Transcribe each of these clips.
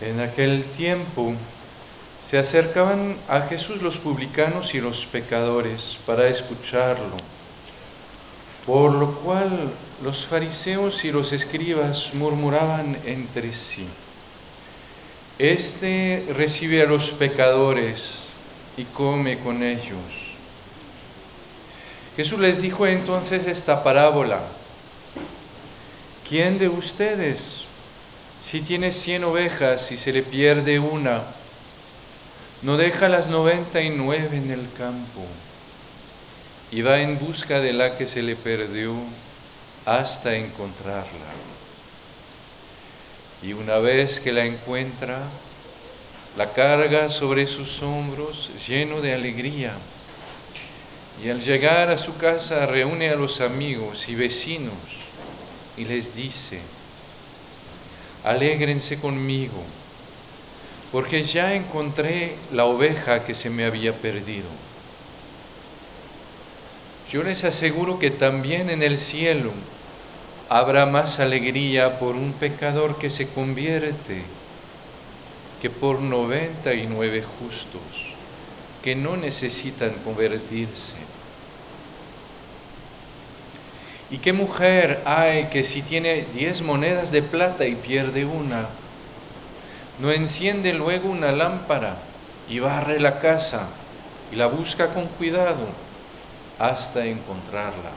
En aquel tiempo se acercaban a Jesús los publicanos y los pecadores para escucharlo, por lo cual los fariseos y los escribas murmuraban entre sí. Este recibe a los pecadores y come con ellos. Jesús les dijo entonces esta parábola. ¿Quién de ustedes si tiene cien ovejas y se le pierde una, no deja las noventa y nueve en el campo y va en busca de la que se le perdió hasta encontrarla. Y una vez que la encuentra, la carga sobre sus hombros lleno de alegría. Y al llegar a su casa reúne a los amigos y vecinos y les dice, alégrense conmigo, porque ya encontré la oveja que se me había perdido. Yo les aseguro que también en el cielo habrá más alegría por un pecador que se convierte que por noventa y nueve justos que no necesitan convertirse. ¿Y qué mujer hay que si tiene diez monedas de plata y pierde una, no enciende luego una lámpara y barre la casa y la busca con cuidado hasta encontrarla?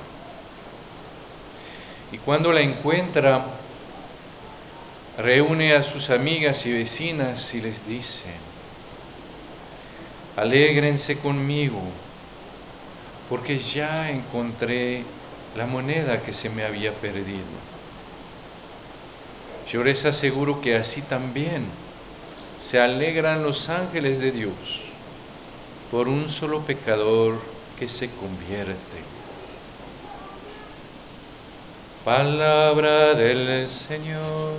Y cuando la encuentra, reúne a sus amigas y vecinas y les dice, alégrense conmigo, porque ya encontré la moneda que se me había perdido. Yo les aseguro que así también se alegran los ángeles de Dios por un solo pecador que se convierte. Palabra del Señor.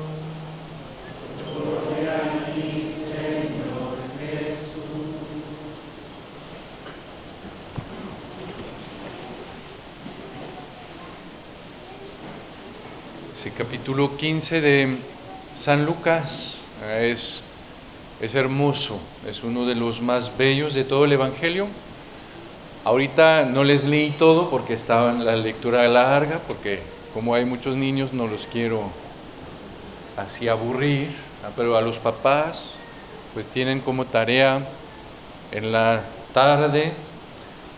Ese capítulo 15 de San Lucas es, es hermoso, es uno de los más bellos de todo el Evangelio. Ahorita no les leí todo porque estaba en la lectura larga, porque como hay muchos niños no los quiero así aburrir, pero a los papás pues tienen como tarea en la tarde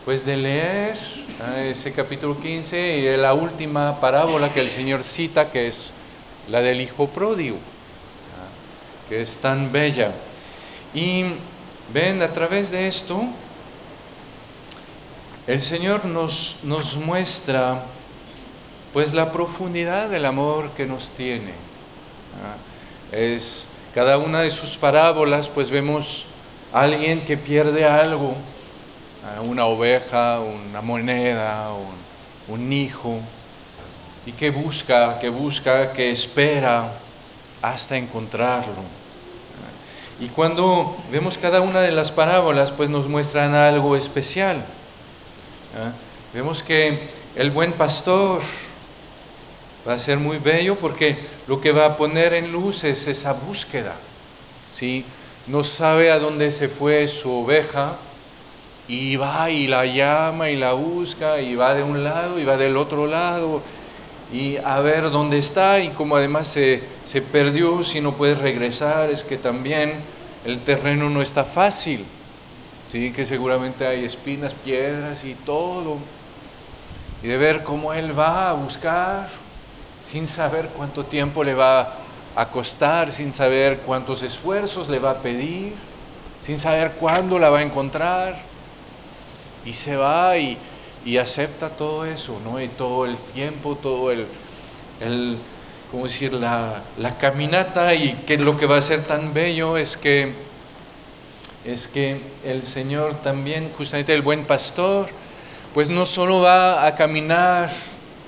pues de leer ese capítulo 15 y la última parábola que el Señor cita, que es la del Hijo Pródigo, que es tan bella. Y ven, a través de esto, el Señor nos, nos muestra pues la profundidad del amor que nos tiene. Es cada una de sus parábolas, pues vemos a alguien que pierde algo, una oveja, una moneda, un, hijo, y que busca, que busca, que espera hasta encontrarlo. Y cuando vemos cada una de las parábolas, pues nos muestran algo especial. Vemos que el buen pastor va a ser muy bello porque lo que va a poner en luz es esa búsqueda. ¿sí? No sabe a dónde se fue su oveja, y va y la llama y la busca y va de un lado y va del otro lado y a ver dónde está y como además se, se perdió, si no puede regresar, es que también el terreno no está fácil, ¿sí? que seguramente hay espinas, piedras y todo. Y de ver cómo él va a buscar sin saber cuánto tiempo le va a costar, sin saber cuántos esfuerzos le va a pedir, sin saber cuándo la va a encontrar y se va y, acepta todo eso, ¿no? Y todo el tiempo, todo el, el ¿cómo decir?, la, la, caminata y que lo que va a ser tan bello es que, es que el Señor también, justamente el buen pastor, pues no solo va a caminar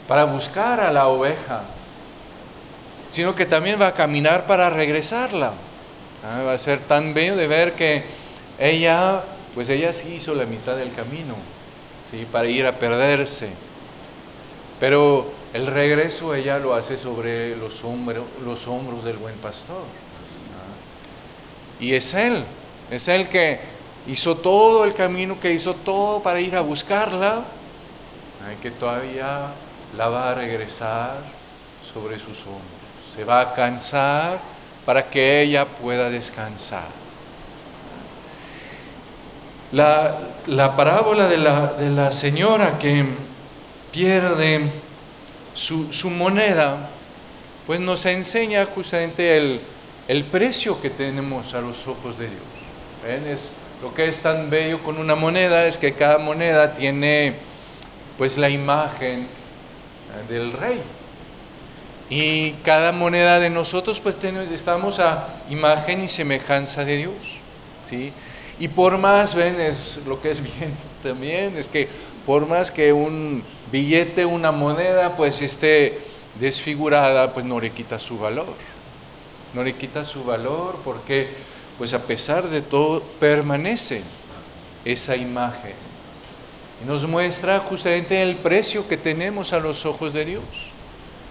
para buscar a la oveja, sino que también va a caminar para regresarla. ¿ah? Va a ser tan bello de ver que ella pues ella sí hizo la mitad del camino, ¿sí? para ir a perderse. Pero el regreso ella lo hace sobre los, hombros, los hombros del buen pastor. Y es Él, es Él que hizo todo el camino, que hizo todo para ir a buscarla, que todavía la va a regresar sobre sus hombros. Se va a cansar para que ella pueda descansar. La, parábola de la, señora que pierde su, moneda, pues nos enseña justamente el, el, precio que tenemos a los ojos de Dios. Lo que es tan bello con una moneda es que cada moneda tiene pues la imagen eh, del rey. Y cada moneda de nosotros pues estamos a imagen y semejanza de Dios. ¿sí? Y por más, ven, es lo que es bien también, es que por más que un billete, una moneda, pues esté desfigurada, pues no le quita su valor. No le quita su valor porque, pues a pesar de todo, permanece esa imagen. Y nos muestra justamente el precio que tenemos a los ojos de Dios.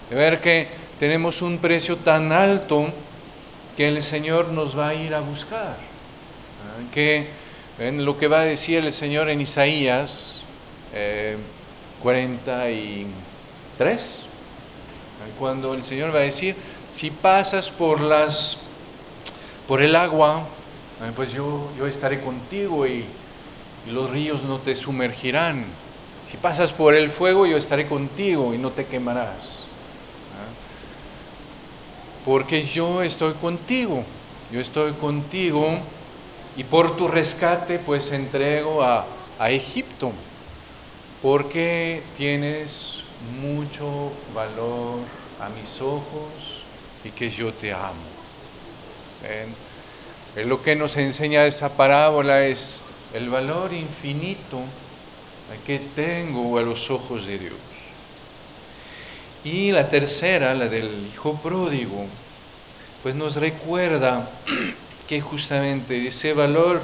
De ver que tenemos un precio tan alto que el Señor nos va a ir a buscar. Que en lo que va a decir el Señor en Isaías 43, eh, cuando el Señor va a decir, si pasas por las por el agua, pues yo, yo estaré contigo y, y los ríos no te sumergirán. Si pasas por el fuego, yo estaré contigo y no te quemarás porque yo estoy contigo, yo estoy contigo y por tu rescate pues entrego a, Egipto, porque tienes mucho valor a mis ojos y que yo te amo. Lo que nos enseña esa parábola es el valor infinito que tengo a los ojos de Dios. Y la tercera, la del hijo pródigo, pues nos recuerda que justamente ese valor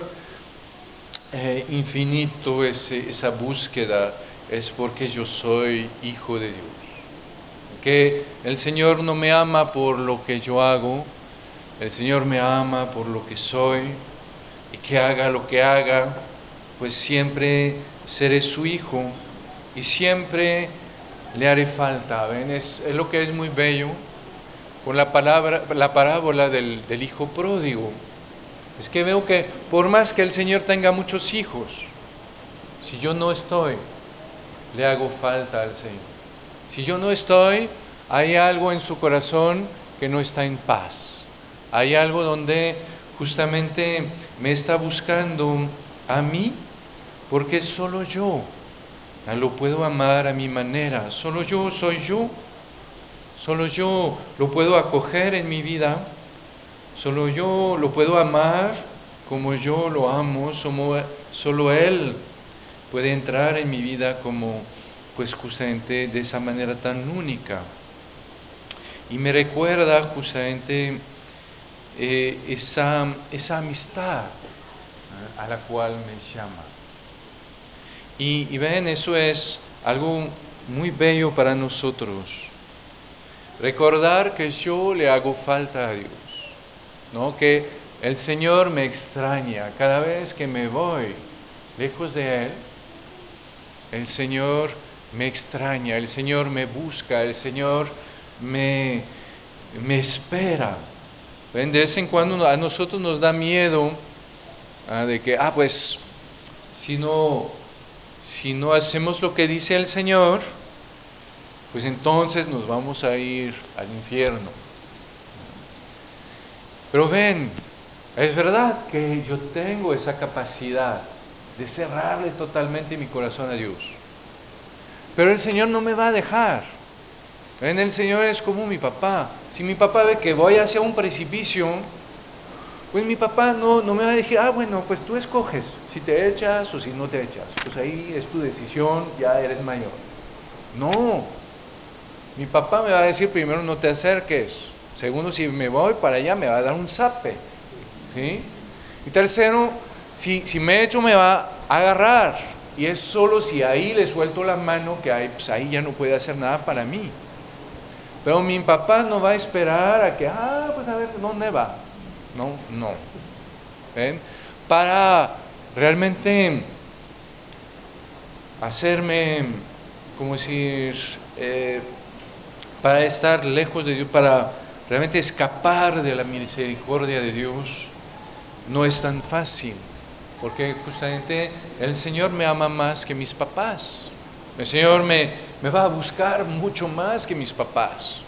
eh, infinito, esa búsqueda, es porque yo soy hijo de Dios. Que el Señor no me ama por lo que yo hago, el Señor me ama por lo que soy y que haga lo que haga, pues siempre seré su hijo y siempre le haré falta. ¿Ven? Es, lo que es muy bello con la, palabra, la parábola del hijo pródigo. Es que veo que por más que el Señor tenga muchos hijos, si yo no estoy, le hago falta al Señor. Si yo no estoy, hay algo en su corazón que no está en paz. Hay algo donde justamente me está buscando a mí, porque solo yo lo puedo amar a mi manera. Solo yo soy yo. Solo yo lo puedo acoger en mi vida. Solo yo lo puedo amar como yo lo amo. Solo Él puede entrar en mi vida como, pues justamente de esa manera tan única. Y me recuerda justamente eh, esa, esa amistad a la cual me llama. Y, ven, eso es algo muy bello para nosotros. Recordar que yo le hago falta a Dios, ¿no? Que el Señor me extraña cada vez que me voy lejos de Él. El Señor me extraña, el Señor me busca, el Señor me, me espera. ¿Ven? De vez en cuando a nosotros nos da miedo ¿ah? de que, ah, pues, si no, si no hacemos lo que dice el Señor, pues entonces nos vamos a ir al infierno. Pero ven, es verdad que yo tengo esa capacidad de cerrarle totalmente mi corazón a Dios. Pero el Señor no me va a dejar. Ven, el Señor es como mi papá. Si mi papá ve que voy hacia un precipicio, pues mi papá no, no me va a decir, ah, bueno, pues tú escoges si te echas o si no te echas. Pues ahí es tu decisión, ya eres mayor. No, mi papá me va a decir primero no te acerques. Segundo, si me voy para allá me va a dar un zape. ¿sí? Y tercero, si, si me echo me va a agarrar. Y es solo si ahí le suelto la mano que ahí, pues ahí ya no puede hacer nada para mí. Pero mi papá no va a esperar a que, ah, pues a ver, ¿dónde va? No, no. ¿ven? Para realmente hacerme, como decir, eh, para estar lejos de Dios, para realmente escapar de la misericordia de Dios, no es tan fácil, porque justamente el Señor me ama más que mis papás. El Señor me, me va a buscar mucho más que mis papás.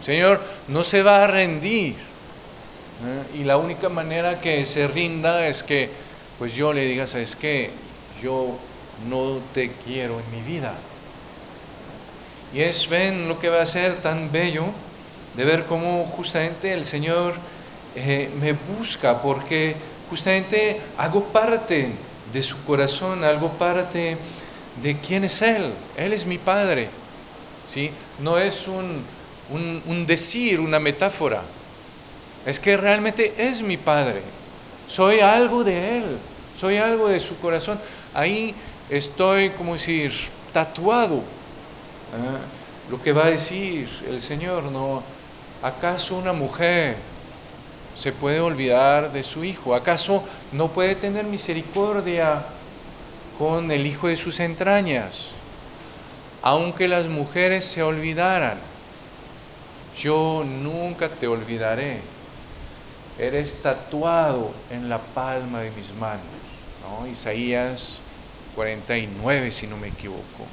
El Señor no se va a rendir. ¿eh? Y la única manera que se rinda es que pues yo le diga, ¿sabes qué? Yo no te quiero en mi vida. Y es, ven, lo que va a ser tan bello de ver cómo justamente el Señor eh, me busca, porque justamente hago parte de su corazón, hago parte de quién es Él. Él es mi Padre. ¿sí? No es un, un, decir, una metáfora. Es que realmente es mi Padre. Soy algo de Él. Soy algo de su corazón. Ahí estoy, como decir, tatuado. ¿eh? Lo que va a decir el Señor, ¿no? ¿Acaso una mujer se puede olvidar de su hijo? ¿Acaso no puede tener misericordia con el hijo de sus entrañas? Aunque las mujeres se olvidaran, yo nunca te olvidaré. Eres tatuado en la palma de mis manos. ¿no? Isaías 49, si no me equivoco.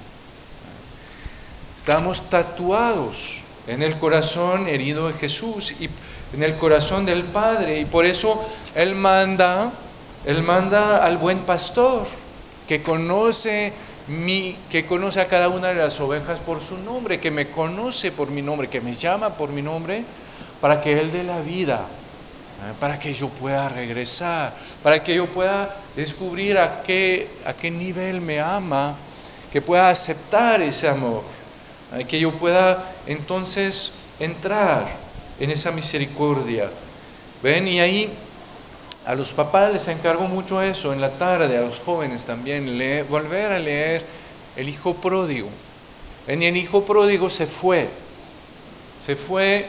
Estamos tatuados en el corazón herido de Jesús y en el corazón del Padre y por eso él manda, él manda al buen pastor que conoce mi, que conoce a cada una de las ovejas por su nombre, que me conoce por mi nombre, que me llama por mi nombre, para que él dé la vida, ¿eh? para que yo pueda regresar, para que yo pueda descubrir a qué, a qué nivel me ama, que pueda aceptar ese amor. Que yo pueda entonces entrar en esa misericordia. ¿Ven? Y ahí a los papás les encargo mucho eso en la tarde, a los jóvenes también, volver a leer el hijo pródigo. ¿Ven? Y el hijo pródigo se fue, se fue,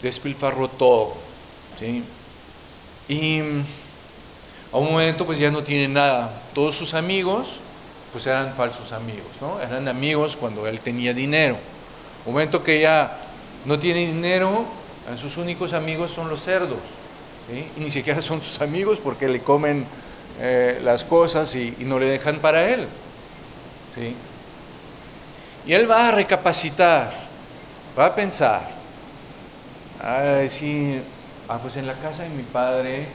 despilfarró todo. ¿sí? Y a un momento pues ya no tiene nada. Todos sus amigos pues eran falsos amigos, ¿no? Eran amigos cuando él tenía dinero. Momento que ya no tiene dinero, sus únicos amigos son los cerdos. Y ni siquiera son sus amigos porque le comen eh, las cosas y, y, no le dejan para él. ¿sí? Y él va a recapacitar, va a pensar, a decir, ah, pues en la casa de mi padre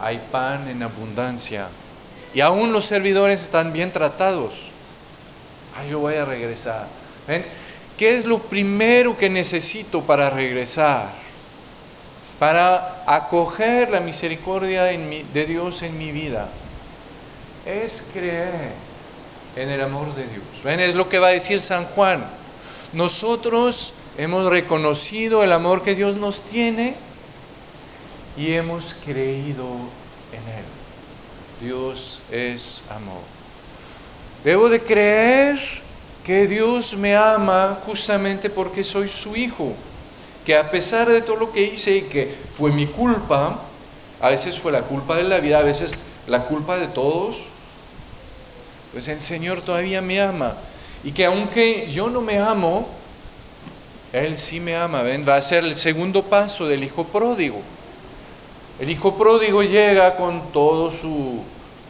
hay pan en abundancia y aún los servidores están bien tratados. Ah, yo voy a regresar. ¿Ven? ¿Qué es lo primero que necesito para regresar? Para acoger la misericordia de Dios en mi vida. Es creer en el amor de Dios. ¿Ven? Es lo que va a decir San Juan. Nosotros hemos reconocido el amor que Dios nos tiene y hemos creído en Él. Dios es amor. Debo de creer que Dios me ama justamente porque soy su hijo, que a pesar de todo lo que hice y que fue mi culpa, a veces fue la culpa de la vida, a veces la culpa de todos, pues el Señor todavía me ama. Y que aunque yo no me amo, Él sí me ama. ¿Ven? Va a ser el segundo paso del hijo pródigo. El hijo pródigo llega con todo su,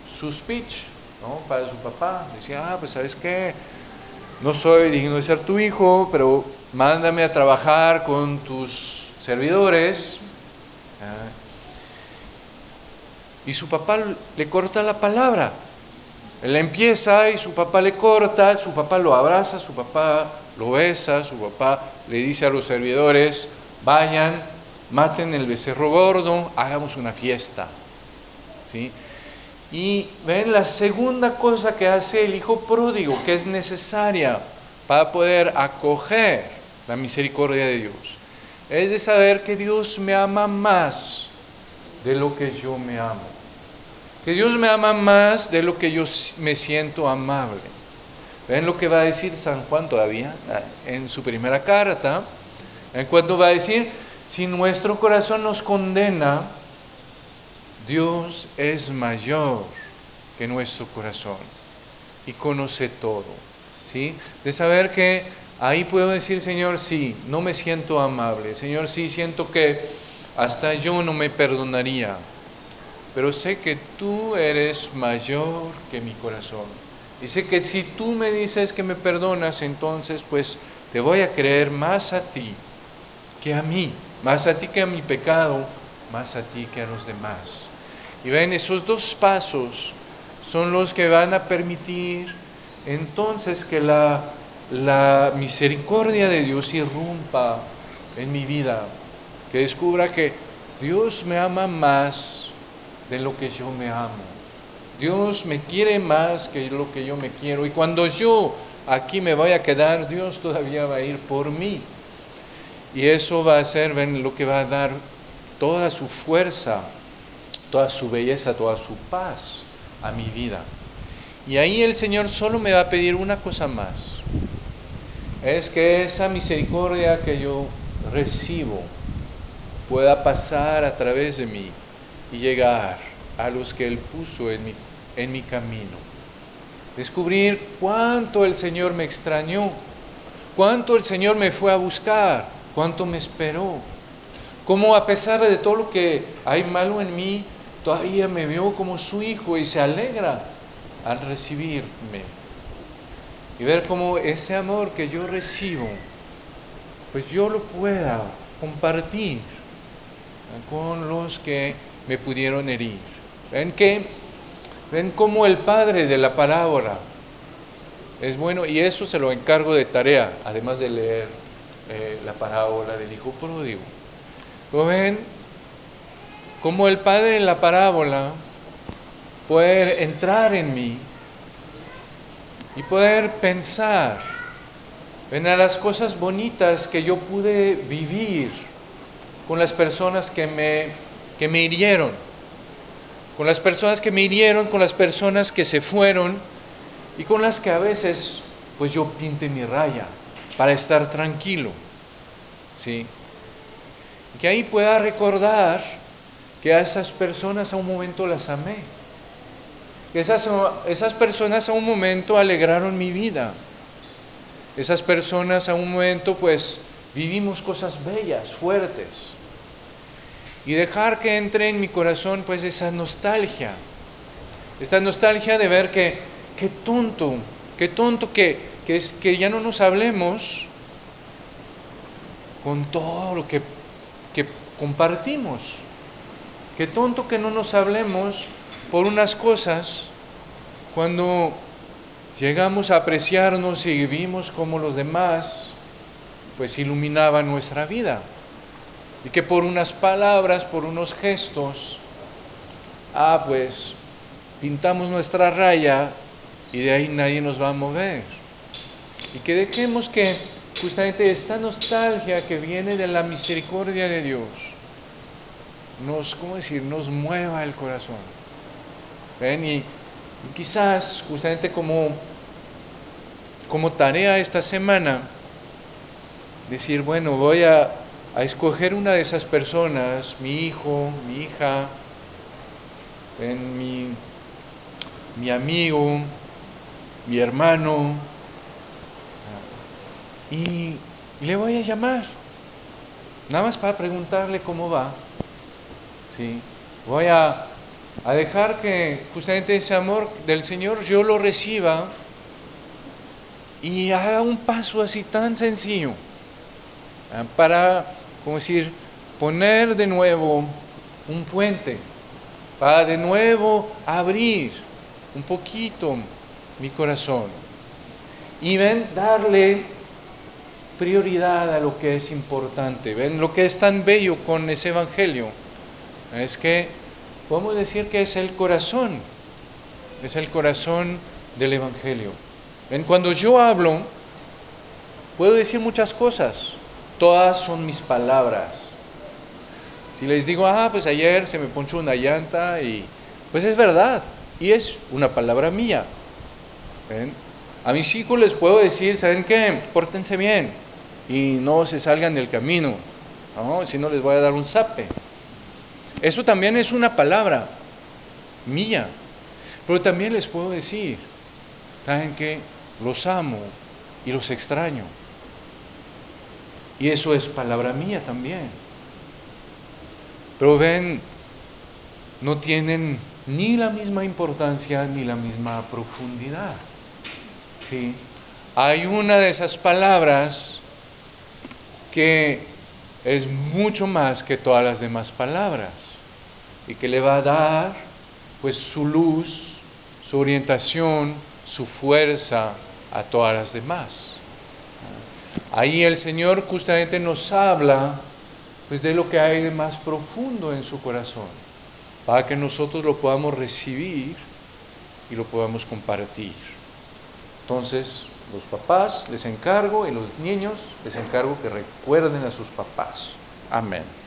su speech ¿no? para su papá. Decía, ah, pues sabes qué, no soy digno de ser tu hijo, pero mándame a trabajar con tus servidores. Y su papá le corta la palabra. Él empieza y su papá le corta, su papá lo abraza, su papá lo besa, su papá le dice a los servidores, vayan, maten el becerro gordo, hagamos una fiesta. ¿Sí? Y ven la segunda cosa que hace el hijo pródigo, que es necesaria para poder acoger la misericordia de Dios, es de saber que Dios me ama más de lo que yo me amo. Que Dios me ama más de lo que yo me siento amable. ¿Ven lo que va a decir San Juan todavía ah, en su primera carta? En cuanto va a decir, si nuestro corazón nos condena, Dios es mayor que nuestro corazón y conoce todo. ¿sí? De saber que ahí puedo decir, Señor, sí, no me siento amable. Señor, sí, siento que hasta yo no me perdonaría. Pero sé que tú eres mayor que mi corazón. Y sé que si tú me dices que me perdonas, entonces pues te voy a creer más a ti que a mí, más a ti que a mi pecado, más a ti que a los demás. Y ven, esos dos pasos son los que van a permitir entonces que la, la misericordia de Dios irrumpa en mi vida, que descubra que Dios me ama más de lo que yo me amo. Dios me quiere más que lo que yo me quiero. Y cuando yo aquí me voy a quedar, Dios todavía va a ir por mí. Y eso va a ser, ven, lo que va a dar toda su fuerza, toda su belleza, toda su paz a mi vida. Y ahí el Señor solo me va a pedir una cosa más. Es que esa misericordia que yo recibo pueda pasar a través de mí y llegar a los que Él puso en mi, en mi camino. Descubrir cuánto el Señor me extrañó, cuánto el Señor me fue a buscar, cuánto me esperó, cómo a pesar de todo lo que hay malo en mí, todavía me vio como su hijo y se alegra al recibirme. Y ver cómo ese amor que yo recibo, pues yo lo pueda compartir con los que me pudieron herir. Ven que, ven cómo el padre de la parábola es bueno, y eso se lo encargo de tarea, además de leer eh, la parábola del hijo pródigo. ¿Lo ven? Como el padre en la parábola poder entrar en mí y poder pensar en las cosas bonitas que yo pude vivir con las personas que me, que me hirieron, con las personas que me hirieron, con las personas que se fueron y con las que a veces pues yo pinte mi raya para estar tranquilo. ¿Sí? Que ahí pueda recordar que a esas personas a un momento las amé. Que esas, esas personas a un momento alegraron mi vida. Esas personas a un momento pues vivimos cosas bellas, fuertes y dejar que entre en mi corazón pues esa nostalgia, esta nostalgia de ver que qué tonto, qué tonto que, que, es, que ya no nos hablemos con todo lo que, que compartimos, qué tonto que no nos hablemos por unas cosas cuando llegamos a apreciarnos y vivimos como los demás, pues iluminaban nuestra vida y que por unas palabras, por unos gestos, ah, pues pintamos nuestra raya y de ahí nadie nos va a mover. Y que dejemos que justamente esta nostalgia que viene de la misericordia de Dios nos, ¿cómo decir?, nos mueva el corazón. ¿Ven? Y, quizás justamente como, como tarea esta semana, decir, bueno, voy a a escoger una de esas personas, mi hijo, mi hija, mi, mi amigo, mi hermano, y le voy a llamar, nada más para preguntarle cómo va. ¿sí? Voy a, dejar que justamente ese amor del Señor yo lo reciba y haga un paso así tan sencillo Ah, para, como decir, poner de nuevo un puente, para de nuevo abrir un poquito mi corazón y darle prioridad a lo que es importante. Ven, lo que es tan bello con ese evangelio es que podemos decir que es el corazón, es el corazón del evangelio. Ven, cuando yo hablo, puedo decir muchas cosas, Todas son mis palabras. Si les digo, ah, pues ayer se me ponchó una llanta y pues es verdad y es una palabra mía. A mis hijos les puedo decir, ¿saben qué? Pórtense bien y no se salgan del camino, ¿no? si no les voy a dar un zape. Eso también es una palabra, mía. Pero también les puedo decir, ¿saben que Los amo y los extraño. Y eso es palabra mía también. Pero ven, no tienen ni la misma importancia ni la misma profundidad. ¿sí? Hay una de esas palabras que es mucho más que todas las demás palabras y que le va a dar pues su luz, su orientación, su fuerza a todas las demás. Ahí el Señor justamente nos habla pues de lo que hay de más profundo en su corazón, para que nosotros lo podamos recibir y lo podamos compartir. Entonces, los papás les encargo y los niños les encargo que recuerden a sus papás. Amén.